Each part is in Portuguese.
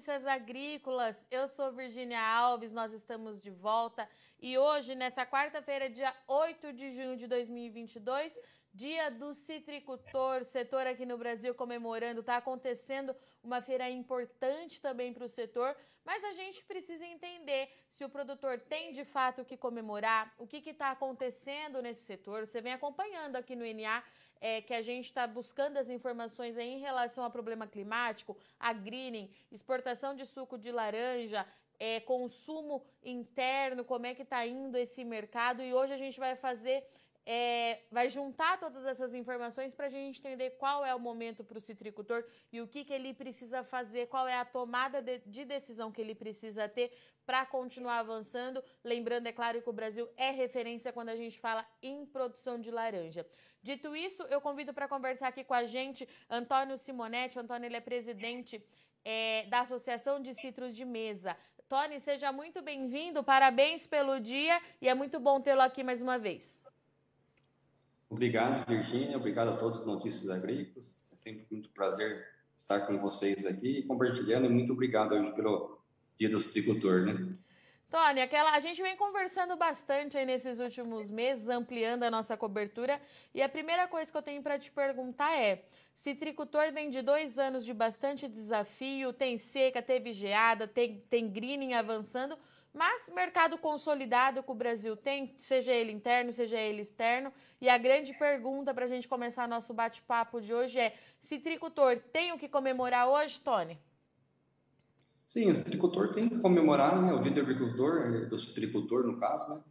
Notícias Agrícolas. Eu sou Virginia Alves, nós estamos de volta e hoje, nessa quarta-feira, dia 8 de junho de 2022, Dia do Citricultor, setor aqui no Brasil comemorando, está acontecendo uma feira importante também para o setor, mas a gente precisa entender se o produtor tem de fato o que comemorar, o que está acontecendo nesse setor. Você vem acompanhando aqui no NA é, que a gente está buscando as informações em relação ao problema climático, a greening, exportação de suco de laranja, é, consumo interno, como é que está indo esse mercado. E hoje a gente vai fazer é, vai juntar todas essas informações para a gente entender qual é o momento para o citricultor e o que, que ele precisa fazer, qual é a tomada de, de decisão que ele precisa ter para continuar avançando. Lembrando, é claro, que o Brasil é referência quando a gente fala em produção de laranja. Dito isso, eu convido para conversar aqui com a gente Antônio Simonetti. O Antônio ele é presidente é, da Associação de Citros de Mesa. Tony, seja muito bem-vindo, parabéns pelo dia e é muito bom tê-lo aqui mais uma vez. Obrigado, Virgínia. Obrigado a todos os Notícias Agrícolas. É sempre muito prazer estar com vocês aqui compartilhando. E muito obrigado hoje pelo Dia do Citricultor, né? Tony, aquela, a gente vem conversando bastante aí nesses últimos meses, ampliando a nossa cobertura. E a primeira coisa que eu tenho para te perguntar é: citricultor vem de dois anos de bastante desafio, tem seca, teve geada, tem, tem greening avançando. Mas mercado consolidado que o Brasil tem, seja ele interno, seja ele externo. E a grande pergunta para a gente começar nosso bate-papo de hoje é: citricultor tem o que comemorar hoje, Tony? Sim, o citricultor tem que comemorar, né? O dia do agricultor, do citricultor, no caso, né?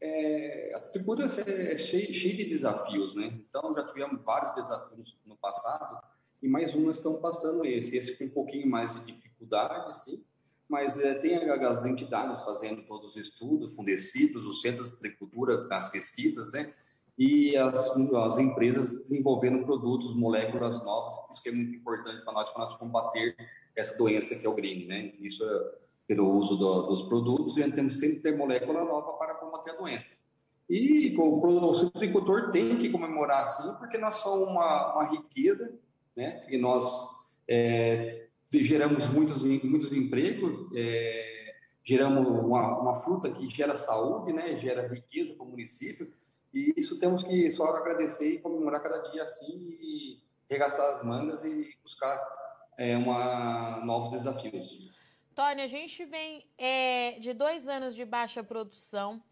É, a citricultura é cheia, cheia de desafios, né? Então, já tivemos vários desafios no passado e mais um estamos passando esse. Esse com um pouquinho mais de dificuldade, sim, mas é, tem as entidades fazendo todos os estudos, Fundecidos, os centros de agricultura, as pesquisas, né? E as, as empresas desenvolvendo produtos, moléculas novas, isso que é muito importante para nós, para nós combater essa doença que é o green, né? Isso é pelo uso do, dos produtos e temos sempre ter molécula nova para combater a doença. E o, o agricultor tem que comemorar sim, porque nós somos uma, uma riqueza, né? E nós é, geramos muitos, muitos empregos, é, geramos uma, uma, fruta que gera saúde, né, gera riqueza para o município, e isso temos que só agradecer e comemorar cada dia assim, e regaçar as mangas e buscar é, uma, novos desafios. Tony, a gente vem é, de dois anos de baixa produção,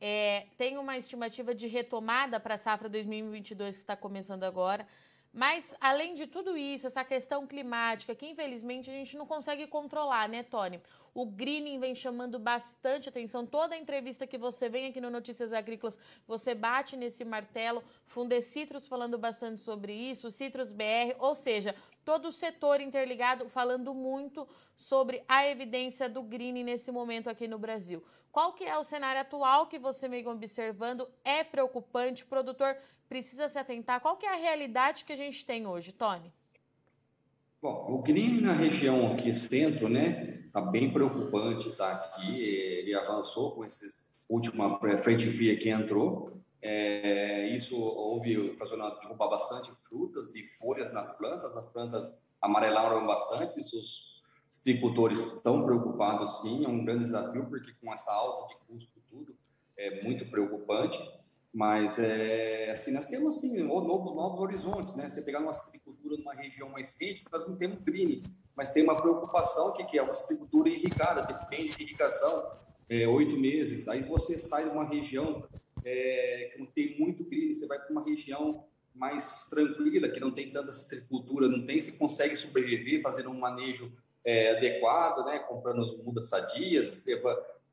é, tem uma estimativa de retomada para a safra 2022 que está começando agora. Mas, além de tudo isso, essa questão climática, que infelizmente a gente não consegue controlar, né, Tony? O greening vem chamando bastante atenção. Toda entrevista que você vem aqui no Notícias Agrícolas, você bate nesse martelo. Fundecitrus falando bastante sobre isso, Citrus BR, ou seja, todo o setor interligado falando muito sobre a evidência do greening nesse momento aqui no Brasil. Qual que é o cenário atual que você vem observando? É preocupante? O produtor precisa se atentar? Qual que é a realidade que a gente tem hoje, Tony? Bom, o crime na região aqui centro, né, tá bem preocupante, tá aqui, ele avançou com esses última frente fria que entrou, é, isso houve ocasionado derrubar bastante frutas e folhas nas plantas, as plantas amarelaram bastante, os agricultores estão preocupados sim, é um grande desafio, porque com essa alta de custo tudo, é muito preocupante. Mas, é, assim, nós temos, assim, novos, novos horizontes, né? Você pegar uma agricultura numa região mais quente, nós não temos crime, mas tem uma preocupação que, que é uma agricultura irrigada, depende de irrigação, é, oito meses. Aí você sai de uma região é, que não tem muito crime, você vai para uma região mais tranquila, que não tem tanta agricultura, não tem, você consegue sobreviver fazendo um manejo é, adequado, né? Comprando as mudas sadias,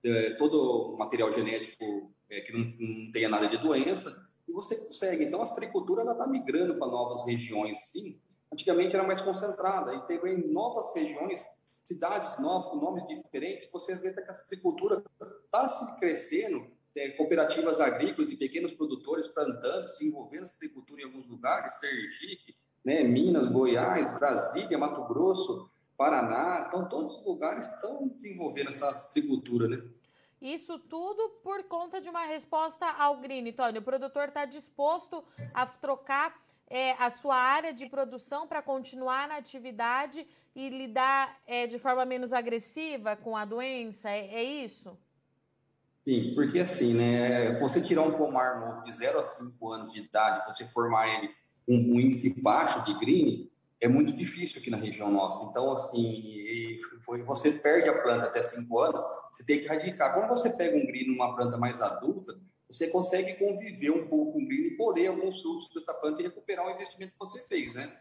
é, todo o material genético é, que não, não, tenha nada de doença, e você consegue. Então, a agricultura está migrando para novas regiões, sim. Antigamente era mais concentrada, e tem novas regiões, cidades novas, nomes diferentes, você vê que a agricultura está se crescendo, é, cooperativas agrícolas de pequenos produtores plantando, se envolvendo na agricultura em alguns lugares, Sergipe, né, Minas, Goiás, Brasília, Mato Grosso, Paraná, então todos os lugares estão desenvolvendo essa agricultura, né? Isso tudo por conta de uma resposta ao green, Tony. O produtor está disposto a trocar é, a sua área de produção para continuar na atividade e lidar é, de forma menos agressiva com a doença? É, é, isso? Sim, porque assim, né? Você tirar um pomar novo de 0 a 5 anos de idade, você formar ele com um índice baixo de green, é muito difícil aqui na região nossa. Então, assim, foi, você perde a planta até 5 anos, você tem que radicar. Quando você pega um green numa planta mais adulta, você consegue conviver um pouco com o green e colher alguns frutos dessa planta e recuperar o investimento que você fez, né?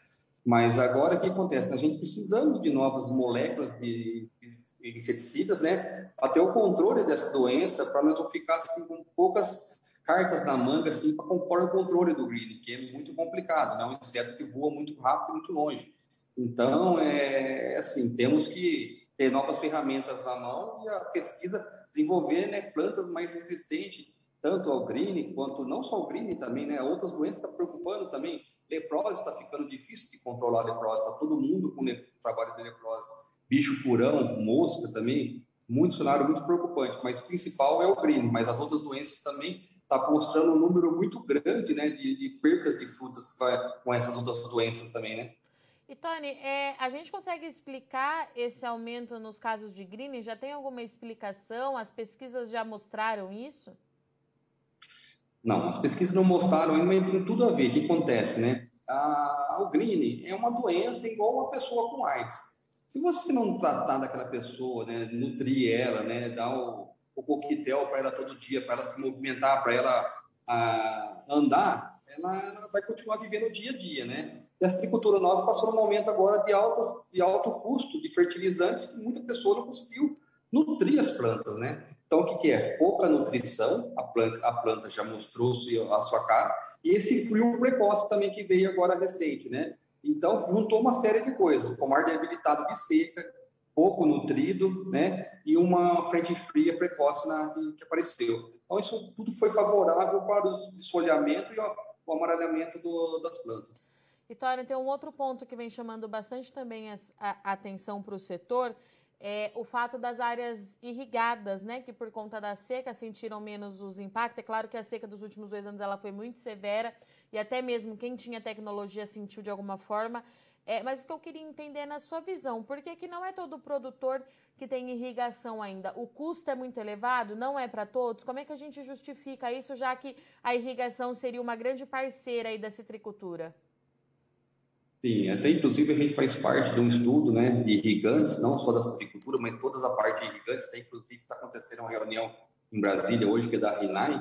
Mas agora o que acontece? A gente precisamos de novas moléculas de, de inseticidas, né? Para ter o controle dessa doença, para nós não ficar assim, com poucas cartas na manga assim, para compor o controle do green, que é muito complicado, né? É um inseto que voa muito rápido e muito longe. Então, é assim, temos que ter novas ferramentas na mão e a pesquisa desenvolver né, plantas mais resistentes, tanto ao green, quanto não só ao green também, né? Outras doenças estão tá preocupando também Leprose está ficando difícil de controlar a leprose, está todo mundo com trabalho de leprose. Bicho furão, mosca também, muito cenário muito preocupante, mas o principal é o green, mas as outras doenças também está mostrando um número muito grande né, de, de percas de frutas com essas outras doenças também, né? E Tony, é, a gente consegue explicar esse aumento nos casos de green? Já tem alguma explicação? As pesquisas já mostraram isso? Não, as pesquisas não mostraram ainda, mas tem tudo a ver. O que acontece, né? A, o Green é uma doença igual uma pessoa com AIDS. Se você não tratar daquela pessoa, né, nutrir ela, né, dar o, o coquetel para ela todo dia, para ela se movimentar, para ela a, andar, ela, vai continuar vivendo o dia a dia, né? E a agricultura nova passou num momento agora de, altas, de alto custo de fertilizantes que muita pessoa não conseguiu nutrir as plantas, né? Então, o que, que é? Pouca nutrição, a planta, a planta já mostrou a sua cara, e esse frio precoce também que veio agora recente, né? Então, juntou uma série de coisas, pomar debilitado de seca, pouco nutrido, né? E uma frente fria precoce na, que, apareceu. Então, isso tudo foi favorável para o desfolhamento e o amarelhamento do, das plantas. Vitória, tem um outro ponto que vem chamando bastante também a, a atenção para o setor, é, o fato das áreas irrigadas, né, que por conta da seca sentiram menos os impactos. É claro que a seca dos últimos dois anos ela foi muito severa e até mesmo quem tinha tecnologia sentiu de alguma forma. É, mas o que eu queria entender na sua visão, por que, que não é todo produtor que tem irrigação ainda? O custo é muito elevado? Não é para todos? Como é que a gente justifica isso, já que a irrigação seria uma grande parceira aí da citricultura? Sim, até inclusive a gente faz parte de um estudo né, de irrigantes, não só da agricultura, mas toda a parte de irrigantes. Até inclusive está acontecendo uma reunião em Brasília hoje, que é da RINAI,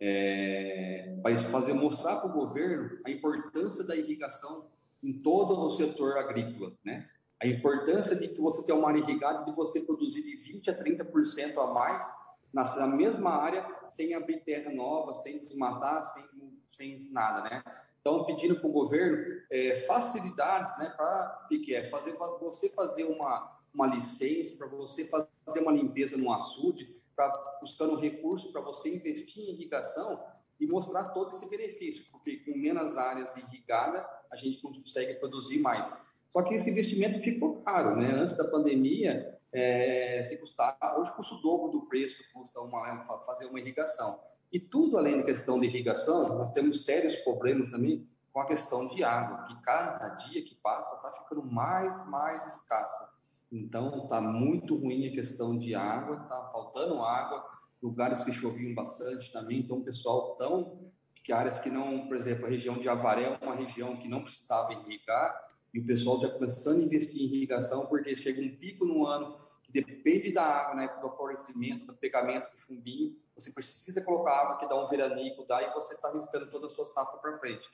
é, vai fazer mostrar para o governo a importância da irrigação em todo o setor agrícola, né? A importância de que você ter uma área irrigada, de você produzir de 20 a 30% a mais na, mesma área, sem abrir terra nova, sem desmatar, sem, sem nada, né? Então, pedindo para o governo é, facilidades né, para é fazer você fazer uma, uma licença, para você fazer uma limpeza no açude, para buscando recurso para você investir em irrigação e mostrar todo esse benefício, porque com menos áreas irrigadas a gente consegue produzir mais. Só que esse investimento ficou caro, né? Antes da pandemia, é, se custava, hoje custa o dobro do preço custa uma, fazer uma irrigação. E tudo além da questão de irrigação, nós temos sérios problemas também com a questão de água, que cada dia que passa está ficando mais, mais escassa. Então, está muito ruim a questão de água, está faltando água, lugares que choviam bastante também, então o pessoal tão que áreas que não, por exemplo, a região de Avaré é uma região que não precisava irrigar, e o pessoal já começando a investir em irrigação, porque chega um pico no ano que depende da água, né, do florescimento, do pegamento do chumbinho, você precisa colocar água que dá um veranico, daí você está arriscando toda a sua safra para frente.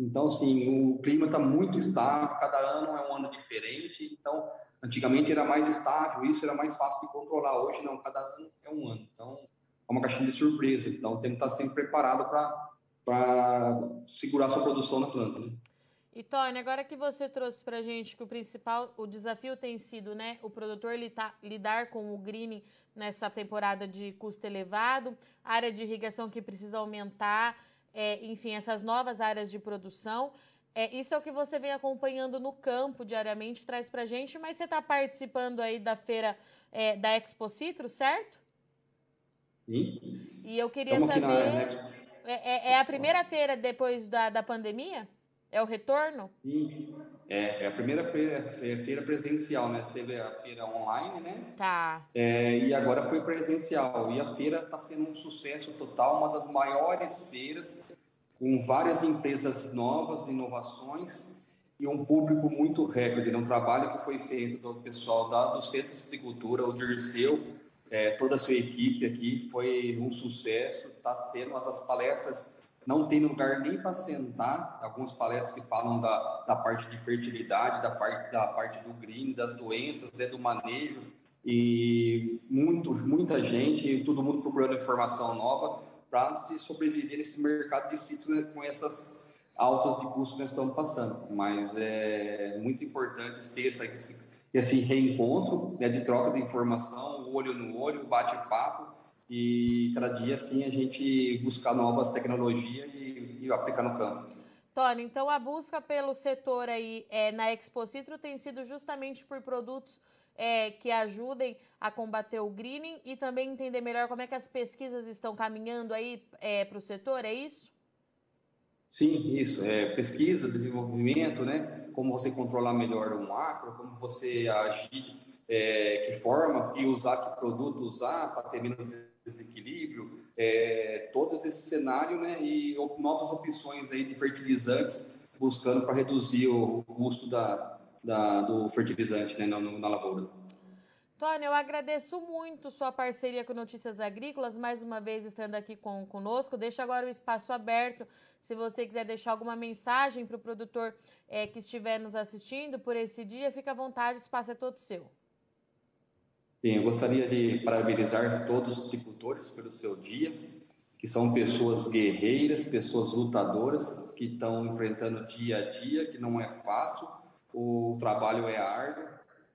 Então, assim, o clima está muito estável, cada ano é um ano diferente, então, antigamente era mais estável, isso era mais fácil de controlar, hoje não, cada ano é um ano. Então, é uma caixinha de surpresa, então tem que estar sempre preparado para segurar sua produção na planta, né? E Tony, agora que você trouxe para a gente que o principal, o desafio tem sido, né, o produtor lidar com o greening nessa temporada de custo elevado, área de irrigação que precisa aumentar, é, enfim, essas novas áreas de produção. É, isso é o que você vem acompanhando no campo diariamente, traz para a gente, mas você está participando aí da feira é, da Expo Citro, certo? Sim. E eu queria Estamos saber. É, é, é, a primeira feira depois da, da pandemia? É o retorno? Sim. É, é a primeira feira presencial, né? Você teve a feira online, né? Tá. É, e agora foi presencial. E a feira está sendo um sucesso total, uma das maiores feiras, com várias empresas novas, inovações e um público muito recorde. Um trabalho que foi feito do pessoal da, do Centro de Citricultura, o Dirceu, é, toda a sua equipe aqui, foi um sucesso. Está sendo as palestras não tem lugar nem para sentar. Algumas palestras que falam da, da parte de fertilidade, da parte, da parte do green, das doenças, né, do manejo. E muito, muita gente, todo mundo procurando informação nova para se sobreviver nesse mercado de sítios né, com essas altas de custo que nós estamos passando. Mas é muito importante ter essa, esse, esse reencontro né, de troca de informação, olho no olho, bate-papo e cada dia assim a gente buscar novas tecnologias e, e aplicar no campo. Tony, então a busca pelo setor aí é, na Expositro tem sido justamente por produtos é, que ajudem a combater o greening e também entender melhor como é que as pesquisas estão caminhando aí é, para o setor, é isso? Sim, isso. É, pesquisa, desenvolvimento, né? Como você controlar melhor o macro, como você agir, é, que forma, que usar, que produto usar para ter menos desequilíbrio, é, todo esse cenário né, e novas opções aí de fertilizantes buscando para reduzir o custo da, da, do fertilizante né, na, na lavoura. Tony, eu agradeço muito sua parceria com Notícias Agrícolas, mais uma vez estando aqui com, conosco. Deixa agora o espaço aberto, se você quiser deixar alguma mensagem para o produtor é, que estiver nos assistindo por esse dia, fica à vontade, o espaço é todo seu. Sim, eu gostaria de parabenizar todos os agricultores pelo seu dia, que são pessoas guerreiras, pessoas lutadoras, que estão enfrentando dia a dia, que não é fácil, o trabalho é árduo,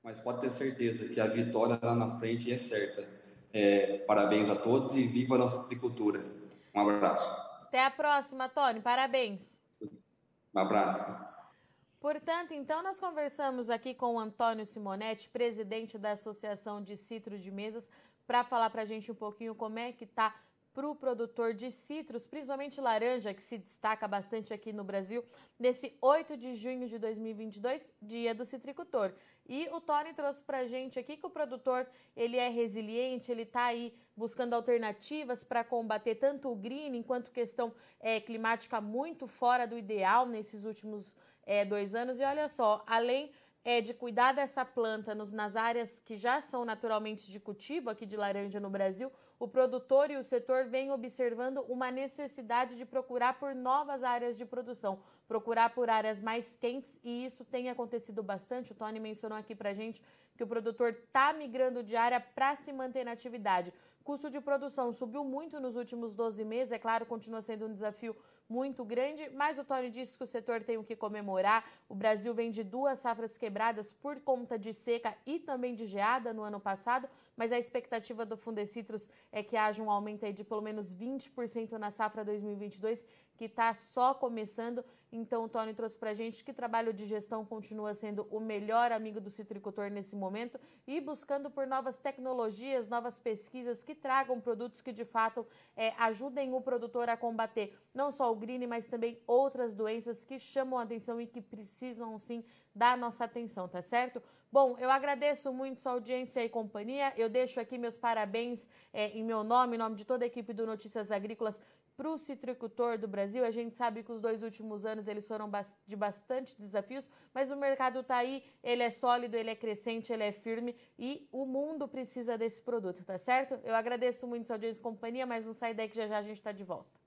mas pode ter certeza que a vitória lá na frente é certa. É, parabéns a todos e viva a nossa agricultura. Um abraço. Até a próxima, Tony. Parabéns. Um abraço. Portanto, então, nós conversamos aqui com o Antônio Simonetti, presidente da Associação de Citro de Mesas, para falar para a gente um pouquinho como é que está para o produtor de citros, principalmente laranja, que se destaca bastante aqui no Brasil, nesse 8 de junho de 2022, dia do citricultor. E o Tony trouxe para a gente aqui que o produtor ele é resiliente, ele está aí buscando alternativas para combater tanto o green quanto questão é, climática muito fora do ideal nesses últimos é, dois anos. E olha só, além é, de cuidar dessa planta nos, nas áreas que já são naturalmente de cultivo aqui de laranja no Brasil, o produtor e o setor vêm observando uma necessidade de procurar por novas áreas de produção, procurar por áreas mais quentes, e isso tem acontecido bastante. O Tony mencionou aqui para gente que o produtor está migrando de área para se manter na atividade. Custo de produção subiu muito nos últimos 12 meses, é claro, continua sendo um desafio muito grande, mas o Tony disse que o setor tem o que comemorar. O Brasil vem de duas safras quebradas por conta de seca e também de geada no ano passado, mas a expectativa do Fundecitrus é que haja um aumento de pelo menos 20% na safra 2022, que está só começando. Então, o Tony trouxe para a gente que trabalho de gestão continua sendo o melhor amigo do citricultor nesse momento e buscando por novas tecnologias, novas pesquisas que tragam produtos que de fato é, ajudem o produtor a combater não só o green, mas também outras doenças que chamam a atenção e que precisam sim da nossa atenção, tá certo? Bom, eu agradeço muito sua audiência e companhia. Eu deixo aqui meus parabéns é, em meu nome, em nome de toda a equipe do Notícias Agrícolas para o citricultor do Brasil. A gente sabe que os dois últimos anos eles foram de bastante desafios, mas o mercado está aí, ele é sólido, ele é crescente, ele é firme e o mundo precisa desse produto, tá certo? Eu agradeço muito sua audiência e companhia, mas não sai daí que já já a gente está de volta.